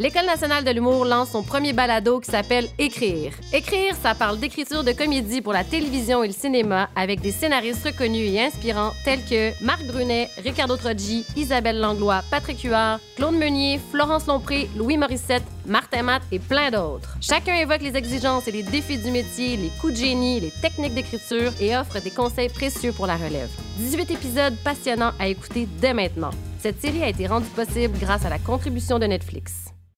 L'École nationale de l'humour lance son premier balado qui s'appelle Écrire. Écrire, ça parle d'écriture de comédie pour la télévision et le cinéma avec des scénaristes reconnus et inspirants tels que Marc Brunet, Ricardo Troggi, Isabelle Langlois, Patrick Huard, Claude Meunier, Florence Lompré, Louis Morissette, Martin Matt et plein d'autres. Chacun évoque les exigences et les défis du métier, les coups de génie, les techniques d'écriture et offre des conseils précieux pour la relève. 18 épisodes passionnants à écouter dès maintenant. Cette série a été rendue possible grâce à la contribution de Netflix.